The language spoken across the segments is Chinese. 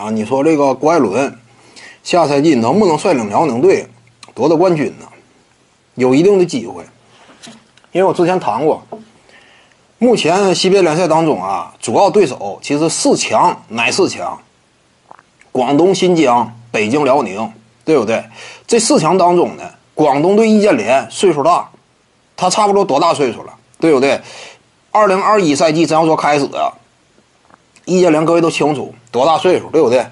啊，你说这个郭艾伦下赛季能不能率领辽宁队夺得冠军呢？有一定的机会，因为我之前谈过，目前西北联赛当中啊，主要对手其实四强乃四强，广东、新疆、北京、辽宁，对不对？这四强当中呢，广东队易建联岁数大，他差不多多大岁数了，对不对？二零二一赛季这样说开始啊，易建联各位都清楚多大岁数，对不对？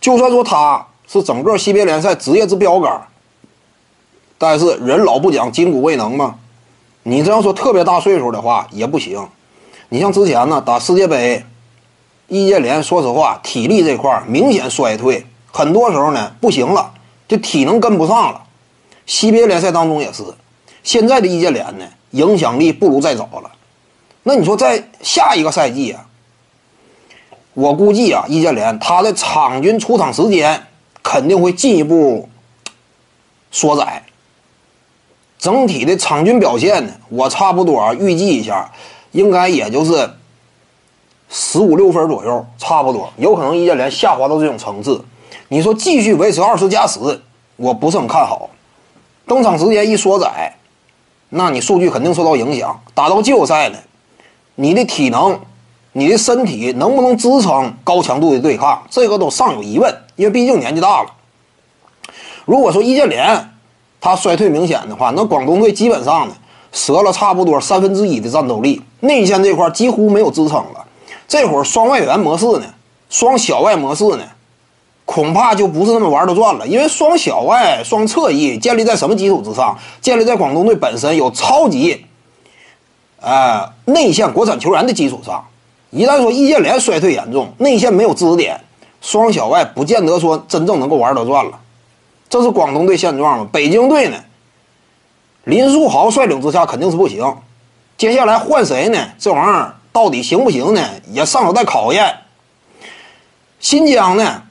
就算说他是整个西边联赛职业之标杆。但是人老不讲筋骨未能嘛，你这样说特别大岁数的话也不行。你像之前呢打世界杯，易建联说实话体力这块明显衰退，很多时候呢不行了，就体能跟不上了。西边联赛当中也是，现在的易建联呢影响力不如再早了。那你说在下一个赛季啊，我估计啊易建联他的场均出场时间肯定会进一步缩窄。整体的场均表现呢，我差不多预计一下，应该也就是十五六分左右，差不多。有可能易建联下滑到这种层次。你说继续维持二十加十，我不是很看好。登场时间一缩窄，那你数据肯定受到影响。打到季后赛呢，你的体能、你的身体能不能支撑高强度的对抗，这个都尚有疑问。因为毕竟年纪大了。如果说易建联，他衰退明显的话，那广东队基本上呢，折了差不多三分之一的战斗力，内线这块几乎没有支撑了。这会儿双外援模式呢，双小外模式呢，恐怕就不是那么玩的转了。因为双小外、双侧翼建立在什么基础之上？建立在广东队本身有超级，呃，内线国产球员的基础上。一旦说易建联衰退严重，内线没有支点，双小外不见得说真正能够玩得转了。这是广东队现状嘛？北京队呢？林书豪率领之下肯定是不行。接下来换谁呢？这玩意儿到底行不行呢？也尚有待考验。新疆呢？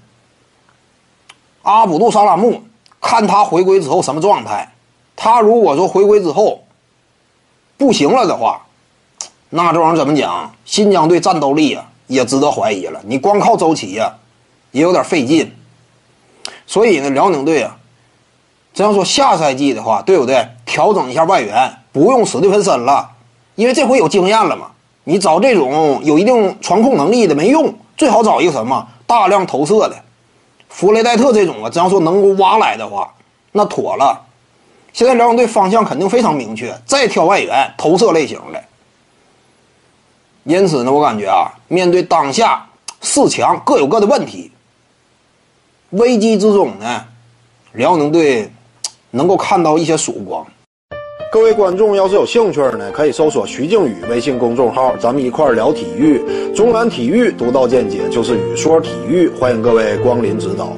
阿卜杜沙拉木，看他回归之后什么状态。他如果说回归之后不行了的话，那这玩意儿怎么讲？新疆队战斗力啊也值得怀疑了。你光靠周琦呀，也有点费劲。所以呢，辽宁队啊，这样说下赛季的话，对不对？调整一下外援，不用史蒂芬森了，因为这回有经验了嘛。你找这种有一定传控能力的没用，最好找一个什么大量投射的，弗雷戴特这种啊，只要说能够挖来的话，那妥了。现在辽宁队方向肯定非常明确，再挑外援投射类型的。因此呢，我感觉啊，面对当下四强各有各的问题。危机之中呢，辽宁队能够看到一些曙光。各位观众要是有兴趣呢，可以搜索徐静宇微信公众号，咱们一块聊体育。中南体育独到见解就是语说体育，欢迎各位光临指导。